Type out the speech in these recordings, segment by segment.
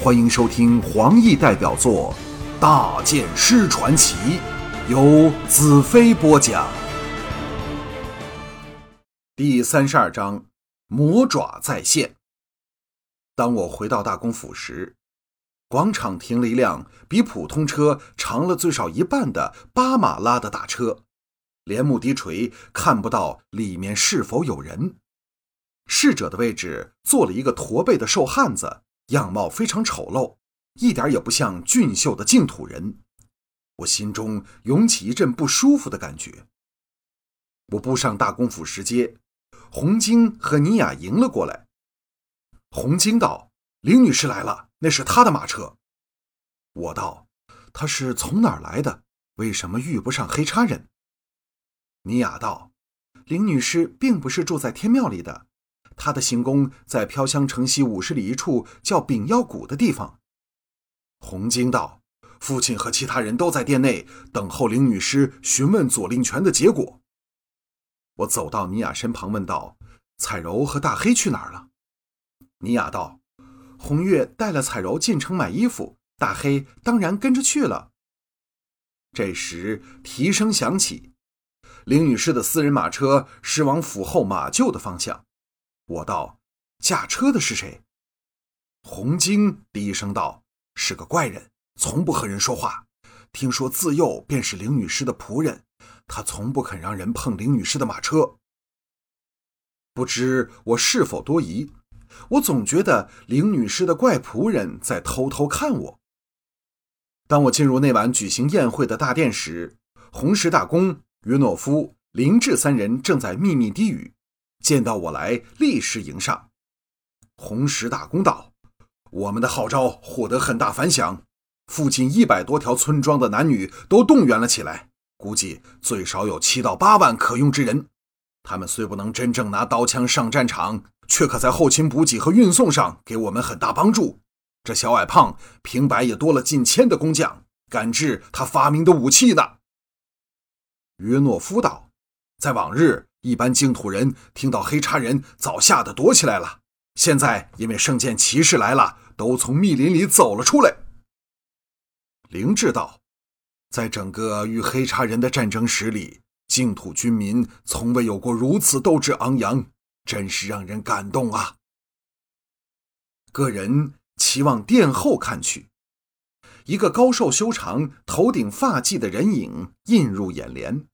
欢迎收听黄奕代表作《大剑师传奇》，由子飞播讲。第三十二章：魔爪再现。当我回到大公府时，广场停了一辆比普通车长了最少一半的八马拉的大车，连木低垂，看不到里面是否有人。侍者的位置坐了一个驼背的瘦汉子，样貌非常丑陋，一点也不像俊秀的净土人。我心中涌起一阵不舒服的感觉。我步上大公府石阶，红晶和尼雅迎了过来。红晶道：“林女士来了，那是她的马车。”我道：“她是从哪儿来的？为什么遇不上黑叉人？”尼雅道：“林女士并不是住在天庙里的。”他的行宫在飘香城西五十里一处叫丙药谷的地方。红晶道：“父亲和其他人都在殿内等候林女士询问左令权的结果。”我走到尼雅身旁问道：“彩柔和大黑去哪儿了？”尼雅道：“红月带了彩柔进城买衣服，大黑当然跟着去了。”这时蹄声响起，林女士的私人马车驶往府后马厩的方向。我道：“驾车的是谁？”红晶低声道：“是个怪人，从不和人说话。听说自幼便是林女士的仆人，他从不肯让人碰林女士的马车。不知我是否多疑？我总觉得林女士的怪仆人在偷偷看我。当我进入那晚举行宴会的大殿时，红石大公、约诺夫、林志三人正在秘密低语。见到我来，立时迎上。红石大公道：“我们的号召获得很大反响，附近一百多条村庄的男女都动员了起来，估计最少有七到八万可用之人。他们虽不能真正拿刀枪上战场，却可在后勤补给和运送上给我们很大帮助。这小矮胖平白也多了近千的工匠，赶制他发明的武器呢。”约诺夫道：“在往日。”一般净土人听到黑叉人，早吓得躲起来了。现在因为圣剑骑士来了，都从密林里走了出来。灵智道，在整个与黑叉人的战争史里，净土军民从未有过如此斗志昂扬，真是让人感动啊！个人期望殿后看去，一个高瘦修长、头顶发髻的人影映入眼帘。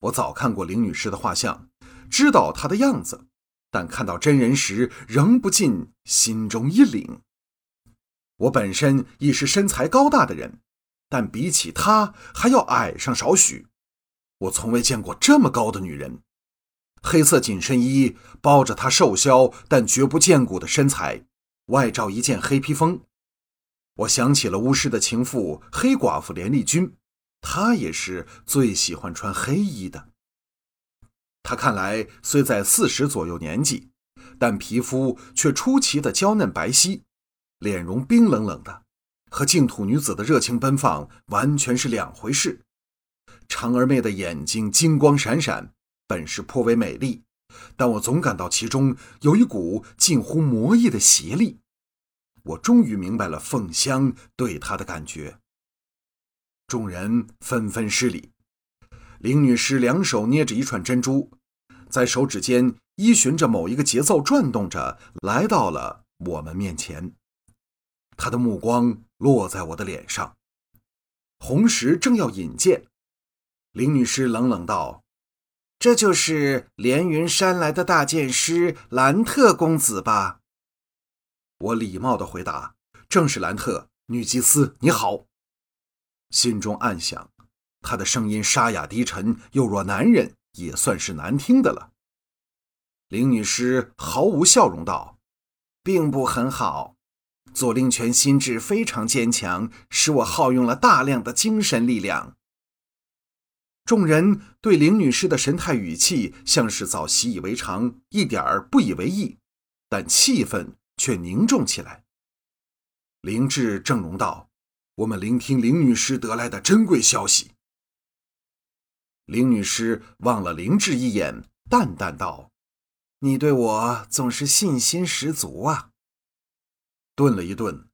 我早看过林女士的画像，知道她的样子，但看到真人时，仍不禁心中一凛。我本身已是身材高大的人，但比起她还要矮上少许。我从未见过这么高的女人，黑色紧身衣包着她瘦削但绝不见骨的身材，外罩一件黑披风。我想起了巫师的情妇黑寡妇连丽君。他也是最喜欢穿黑衣的。他看来虽在四十左右年纪，但皮肤却出奇的娇嫩白皙，脸容冰冷冷的，和净土女子的热情奔放完全是两回事。长儿妹的眼睛金光闪闪，本是颇为美丽，但我总感到其中有一股近乎魔异的邪力。我终于明白了凤香对她的感觉。众人纷纷施礼，林女士两手捏着一串珍珠，在手指间依循着某一个节奏转动着，来到了我们面前。她的目光落在我的脸上，红石正要引荐，林女士冷冷道：“这就是连云山来的大剑师兰特公子吧？”我礼貌的回答：“正是兰特女祭司，你好。”心中暗想，他的声音沙哑低沉，又若男人，也算是难听的了。林女士毫无笑容道：“并不很好。左令权心智非常坚强，使我耗用了大量的精神力量。”众人对林女士的神态语气像是早习以为常，一点儿不以为意，但气氛却凝重起来。林志正容道。我们聆听林女士得来的珍贵消息。林女士望了林志一眼，淡淡道：“你对我总是信心十足啊。”顿了一顿，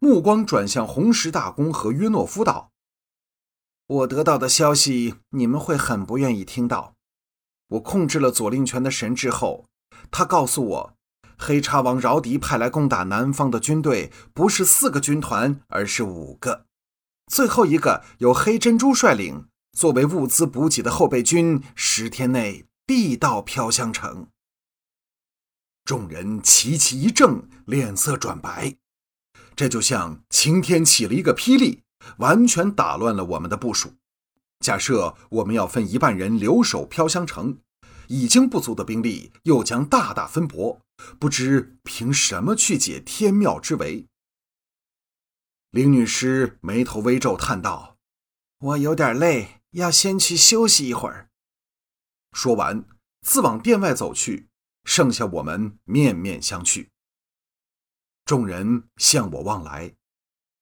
目光转向红石大公和约诺夫道：“我得到的消息，你们会很不愿意听到。我控制了左令权的神智后，他告诉我，黑叉王饶迪派来攻打南方的军队不是四个军团，而是五个。最后一个由黑珍珠率领，作为物资补给的后备军，十天内必到飘香城。”众人齐齐一怔，脸色转白。这就像晴天起了一个霹雳，完全打乱了我们的部署。假设我们要分一半人留守飘香城，已经不足的兵力又将大大分薄，不知凭什么去解天庙之围。林女士眉头微皱，叹道：“我有点累，要先去休息一会儿。”说完，自往殿外走去。剩下我们面面相觑，众人向我望来，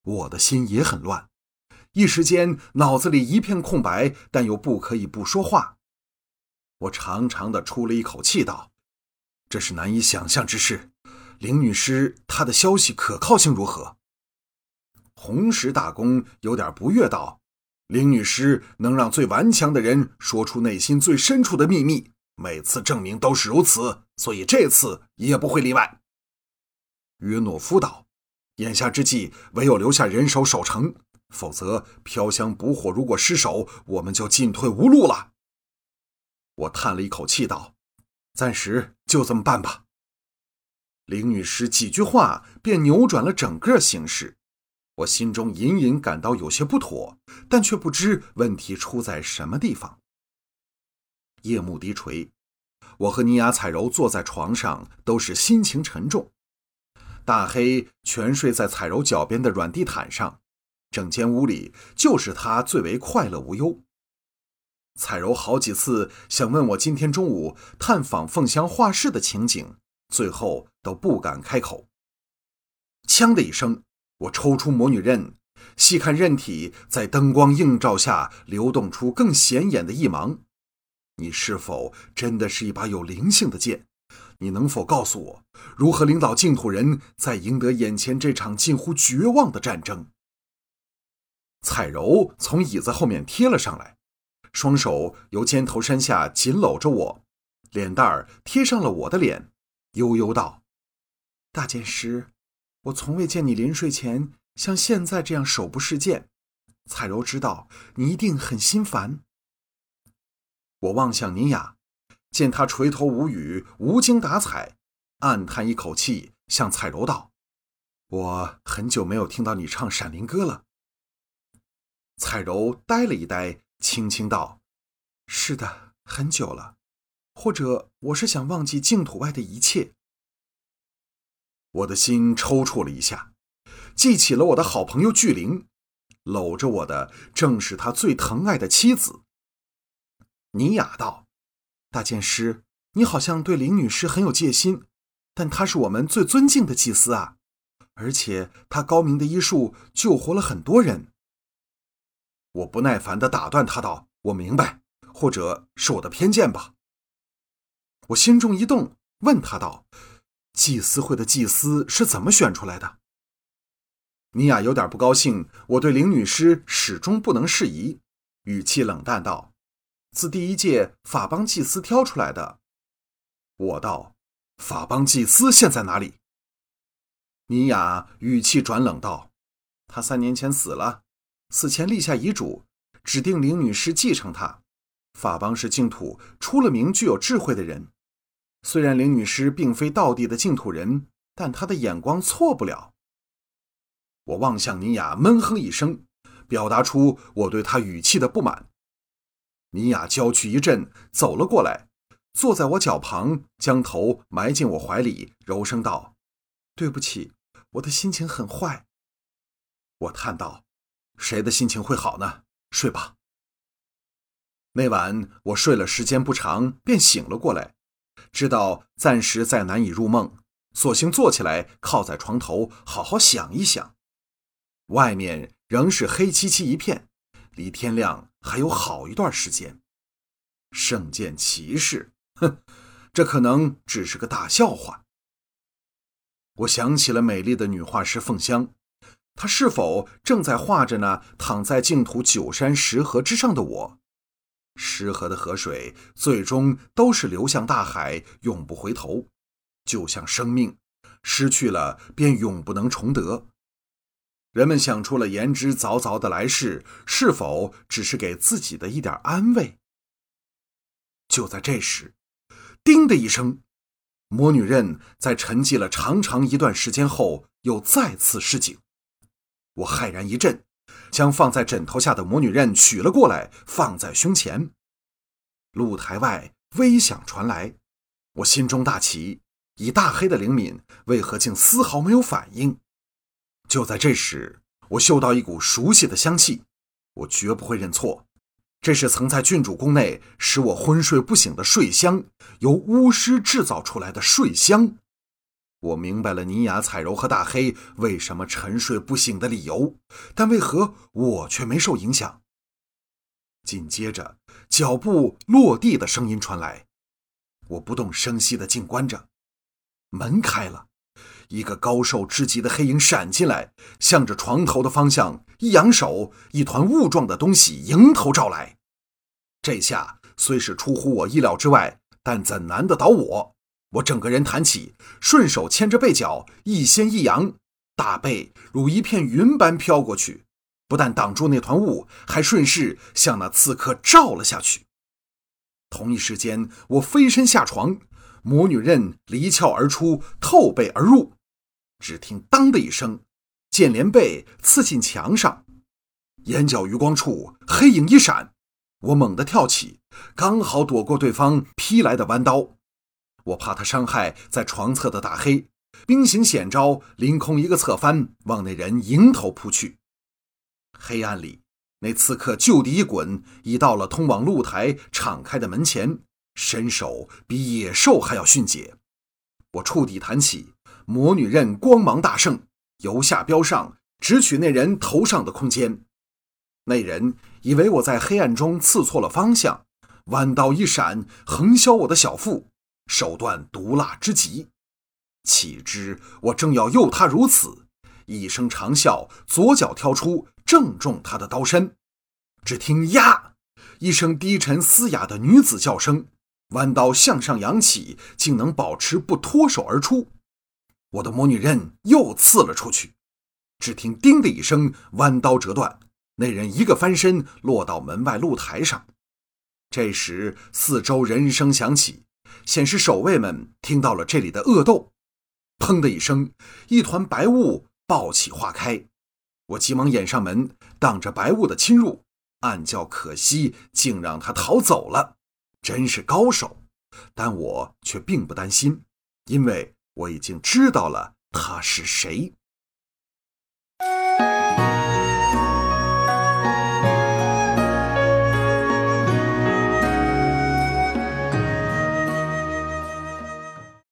我的心也很乱，一时间脑子里一片空白，但又不可以不说话。我长长的出了一口气，道：“这是难以想象之事。林女士，她的消息可靠性如何？”红石大公有点不悦，道：“林女士能让最顽强的人说出内心最深处的秘密。”每次证明都是如此，所以这次也不会例外。约诺夫道：“眼下之际，唯有留下人手守城，否则飘香捕火如果失守，我们就进退无路了。”我叹了一口气道：“暂时就这么办吧。”林女士几句话便扭转了整个形势，我心中隐隐感到有些不妥，但却不知问题出在什么地方。夜幕低垂，我和尼雅彩柔坐在床上，都是心情沉重。大黑全睡在彩柔脚边的软地毯上，整间屋里就是他最为快乐无忧。彩柔好几次想问我今天中午探访凤香画室的情景，最后都不敢开口。锵的一声，我抽出魔女刃，细看刃体在灯光映照下流动出更显眼的一芒。你是否真的是一把有灵性的剑？你能否告诉我，如何领导净土人在赢得眼前这场近乎绝望的战争？彩柔从椅子后面贴了上来，双手由肩头山下紧搂着我，脸蛋儿贴上了我的脸，悠悠道：“大剑师，我从未见你临睡前像现在这样手不释剑。彩柔知道你一定很心烦。”我望向尼雅，见她垂头无语、无精打采，暗叹一口气，向彩柔道：“我很久没有听到你唱《闪灵歌》了。”彩柔呆了一呆，轻轻道：“是的，很久了。或者我是想忘记净土外的一切。”我的心抽搐了一下，记起了我的好朋友巨灵，搂着我的正是他最疼爱的妻子。尼雅道：“大剑师，你好像对林女士很有戒心，但她是我们最尊敬的祭司啊，而且她高明的医术救活了很多人。”我不耐烦地打断他道：“我明白，或者是我的偏见吧。”我心中一动，问他道：“祭司会的祭司是怎么选出来的？”尼雅有点不高兴，我对林女士始终不能适宜，语气冷淡道。自第一届法邦祭司挑出来的，我道：“法邦祭司现在哪里？”尼雅语气转冷道：“他三年前死了，死前立下遗嘱，指定林女士继承他。法邦是净土出了名具有智慧的人，虽然林女士并非道地的净土人，但她的眼光错不了。”我望向尼雅，闷哼一声，表达出我对她语气的不满。尼雅娇躯一震，走了过来，坐在我脚旁，将头埋进我怀里，柔声道：“对不起，我的心情很坏。”我叹道：“谁的心情会好呢？睡吧。”那晚我睡了时间不长，便醒了过来，知道暂时再难以入梦，索性坐起来，靠在床头，好好想一想。外面仍是黑漆漆一片。离天亮还有好一段时间，圣剑骑士，哼，这可能只是个大笑话。我想起了美丽的女画师凤香，他是否正在画着那躺在净土九山石河之上的我？石河的河水最终都是流向大海，永不回头，就像生命，失去了便永不能重得。人们想出了言之凿凿的来世，是否只是给自己的一点安慰？就在这时，叮的一声，魔女刃在沉寂了长长一段时间后，又再次示警。我骇然一震，将放在枕头下的魔女刃取了过来，放在胸前。露台外微响传来，我心中大奇，以大黑的灵敏，为何竟丝毫没有反应？就在这时，我嗅到一股熟悉的香气，我绝不会认错，这是曾在郡主宫内使我昏睡不醒的睡香，由巫师制造出来的睡香。我明白了尼雅、彩柔和大黑为什么沉睡不醒的理由，但为何我却没受影响？紧接着，脚步落地的声音传来，我不动声息地静观着，门开了。一个高瘦之极的黑影闪进来，向着床头的方向一扬手，一团雾状的东西迎头照来。这下虽是出乎我意料之外，但怎难得倒我？我整个人弹起，顺手牵着背角，一掀一扬，大背如一片云般飘过去，不但挡住那团雾，还顺势向那刺客照了下去。同一时间，我飞身下床，魔女刃离鞘而出，透背而入。只听“当”的一声，剑连背刺进墙上，眼角余光处黑影一闪，我猛地跳起，刚好躲过对方劈来的弯刀。我怕他伤害在床侧的大黑，兵行险招，凌空一个侧翻，往那人迎头扑去。黑暗里，那刺客就地一滚，已到了通往露台敞开的门前，身手比野兽还要迅捷。我触底弹起。魔女刃光芒大盛，由下飙上，直取那人头上的空间。那人以为我在黑暗中刺错了方向，弯刀一闪，横削我的小腹，手段毒辣之极。岂知我正要诱他如此，一声长啸，左脚挑出，正中他的刀身。只听“呀”一声低沉嘶哑的女子叫声，弯刀向上扬起，竟能保持不脱手而出。我的魔女刃又刺了出去，只听“叮”的一声，弯刀折断，那人一个翻身落到门外露台上。这时四周人声响起，显示守卫们听到了这里的恶斗。砰的一声，一团白雾暴起化开，我急忙掩上门，挡着白雾的侵入，暗叫可惜，竟让他逃走了，真是高手。但我却并不担心，因为。我已经知道了他是谁。